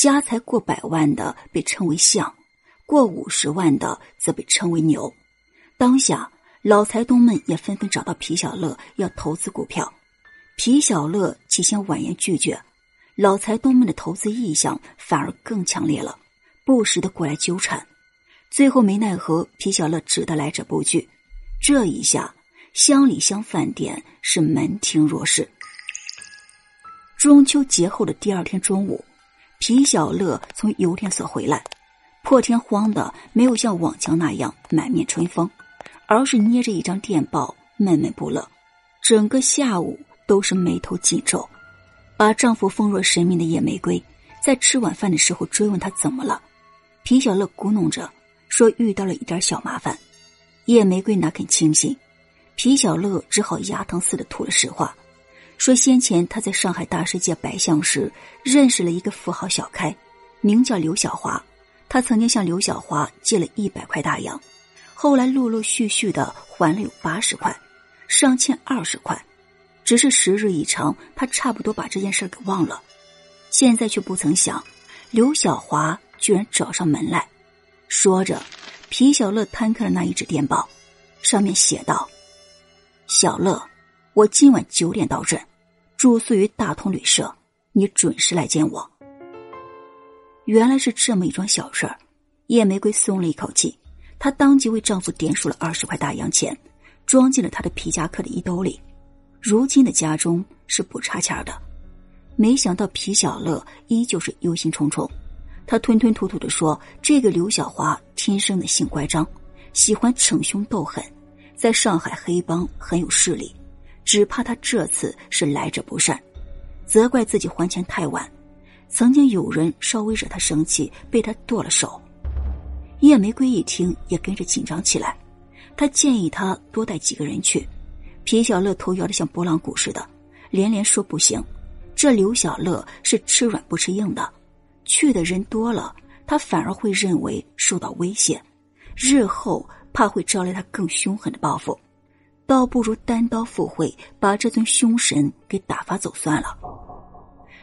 家财过百万的被称为相，过五十万的则被称为牛。当下，老财东们也纷纷找到皮小乐要投资股票。皮小乐起先婉言拒绝，老财东们的投资意向反而更强烈了，不时的过来纠缠。最后没奈何，皮小乐只得来者不拒。这一下，乡里乡饭店是门庭若市。中秋节后的第二天中午，皮小乐从邮电所回来，破天荒的没有像往常那样满面春风，而是捏着一张电报，闷闷不乐。整个下午。都是眉头紧皱，把丈夫奉若神明的叶玫瑰，在吃晚饭的时候追问他怎么了。皮小乐咕哝着说遇到了一点小麻烦，叶玫瑰哪肯轻信？皮小乐只好牙疼似的吐了实话，说先前他在上海大世界白相时认识了一个富豪小开，名叫刘小华，他曾经向刘小华借了一百块大洋，后来陆陆续续的还了有八十块，尚欠二十块。只是时日一长，他差不多把这件事给忘了。现在却不曾想，刘小华居然找上门来。说着，皮小乐摊开了那一纸电报，上面写道：“小乐，我今晚九点到镇，住宿于大通旅社，你准时来见我。”原来是这么一桩小事儿，叶玫瑰松了一口气，她当即为丈夫点数了二十块大洋钱，装进了他的皮夹克的衣兜里。如今的家中是不差钱的，没想到皮小乐依旧是忧心忡忡。他吞吞吐吐的说：“这个刘小华天生的性乖张，喜欢逞凶斗狠，在上海黑帮很有势力，只怕他这次是来者不善，责怪自己还钱太晚。曾经有人稍微惹他生气，被他剁了手。”叶玫瑰一听也跟着紧张起来，他建议他多带几个人去。皮小乐头摇得像拨浪鼓似的，连连说不行。这刘小乐是吃软不吃硬的，去的人多了，他反而会认为受到威胁，日后怕会招来他更凶狠的报复，倒不如单刀赴会，把这尊凶神给打发走算了。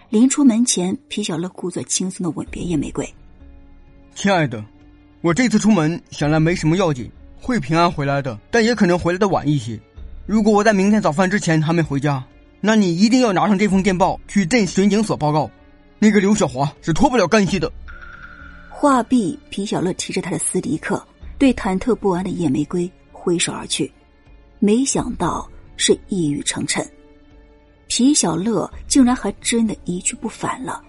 临出门前，皮小乐故作轻松的吻别叶玫瑰：“亲爱的，我这次出门想来没什么要紧，会平安回来的，但也可能回来的晚一些。”如果我在明天早饭之前还没回家，那你一定要拿上这封电报去镇巡警所报告。那个刘小华是脱不了干系的。话毕，皮小乐提着他的斯迪克，对忐忑不安的叶玫瑰挥手而去。没想到是一语成谶，皮小乐竟然还真的一去不返了。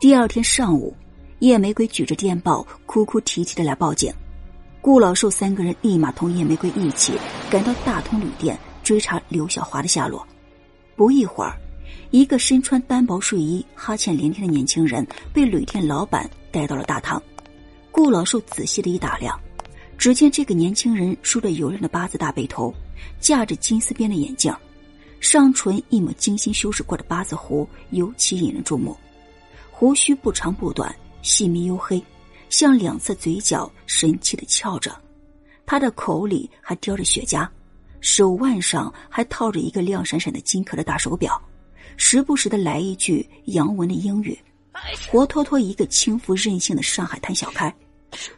第二天上午，叶玫瑰举着电报，哭哭啼啼的来报警。顾老寿三个人立马同叶玫瑰一起赶到大通旅店追查刘小华的下落。不一会儿，一个身穿单薄睡衣、哈欠连天的年轻人被旅店老板带到了大堂。顾老寿仔细的一打量，只见这个年轻人梳着油亮的八字大背头，架着金丝边的眼镜，上唇一抹精心修饰过的八字胡尤其引人注目，胡须不长不短，细密黝黑。向两侧嘴角神气的翘着，他的口里还叼着雪茄，手腕上还套着一个亮闪闪的金壳的大手表，时不时的来一句洋文的英语，活脱脱一个轻浮任性的上海滩小开。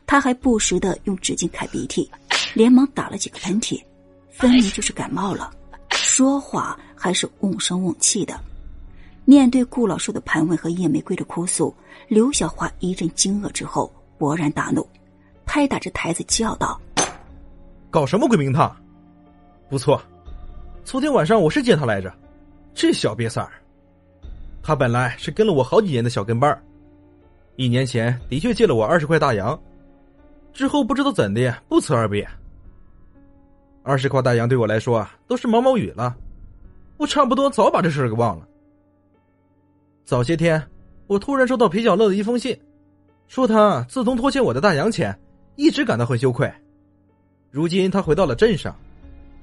他还不时的用纸巾揩鼻涕，连忙打了几个喷嚏，分明就是感冒了，说话还是瓮声瓮气的。面对顾老寿的盘问和叶玫瑰的哭诉，刘小华一阵惊愕之后。勃然大怒，拍打着台子叫道：“搞什么鬼名堂？不错，昨天晚上我是见他来着。这小瘪三儿，他本来是跟了我好几年的小跟班儿一年前的确借了我二十块大洋，之后不知道怎的不辞而别。二十块大洋对我来说啊，都是毛毛雨了。我差不多早把这事给忘了。早些天，我突然收到皮小乐的一封信。”说他自从拖欠我的大洋钱，一直感到很羞愧。如今他回到了镇上，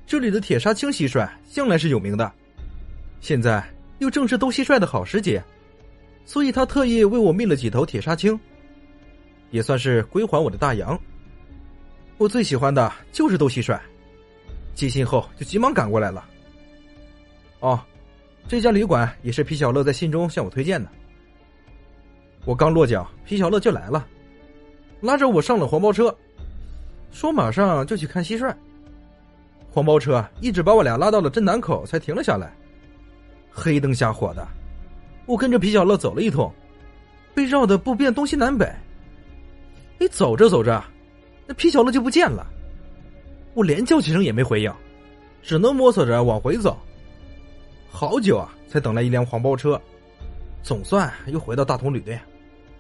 这里的铁砂青蟋蟀向来是有名的，现在又正是斗蟋蟀的好时节，所以他特意为我觅了几头铁砂青，也算是归还我的大洋。我最喜欢的就是斗蟋蟀，寄信后就急忙赶过来了。哦，这家旅馆也是皮小乐在信中向我推荐的。我刚落脚，皮小乐就来了，拉着我上了黄包车，说马上就去看蟋蟀。黄包车一直把我俩拉到了镇南口，才停了下来。黑灯瞎火的，我跟着皮小乐走了一通，被绕的不辨东西南北。哎，走着走着，那皮小乐就不见了。我连叫几声也没回应，只能摸索着往回走。好久啊，才等来一辆黄包车，总算又回到大同旅店。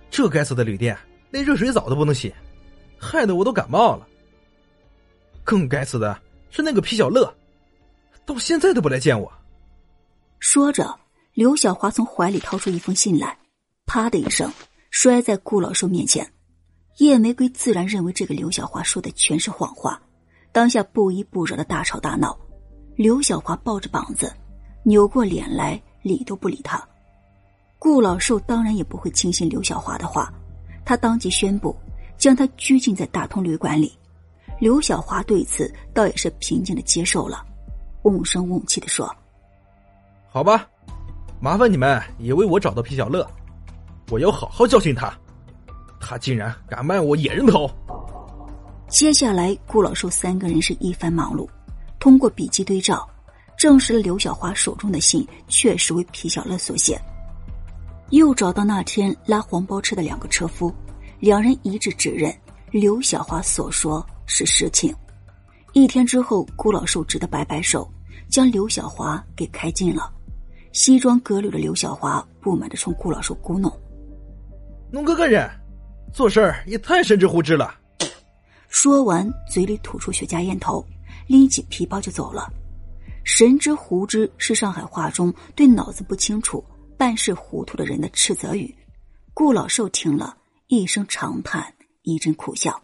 这该死的旅店连热水澡都不能洗，害得我都感冒了。更该死的是那个皮小乐，到现在都不来见我。说着，刘小华从怀里掏出一封信来，啪的一声摔在顾老寿面前。叶玫瑰自然认为这个刘小华说的全是谎话，当下不依不饶的大吵大闹。刘小华抱着膀子，扭过脸来，理都不理他。顾老寿当然也不会轻信刘小华的话，他当即宣布将他拘禁在大通旅馆里。刘小华对此倒也是平静的接受了，瓮声瓮气的说：“好吧，麻烦你们也为我找到皮小乐，我要好好教训他。他竟然敢卖我野人头！”接下来，顾老寿三个人是一番忙碌，通过笔迹对照，证实了刘小华手中的信确实为皮小乐所写。又找到那天拉黄包车的两个车夫，两人一致指认刘小华所说是实情。一天之后，顾老寿只得摆摆手，将刘小华给开进了。西装革履的刘小华不满的冲顾老寿咕哝：“弄个个人，做事儿也太神之乎之了。”说完，嘴里吐出雪茄烟头，拎起皮包就走了。神之胡之是上海话中对脑子不清楚。办事糊涂的人的斥责语，顾老寿听了一声长叹，一阵苦笑。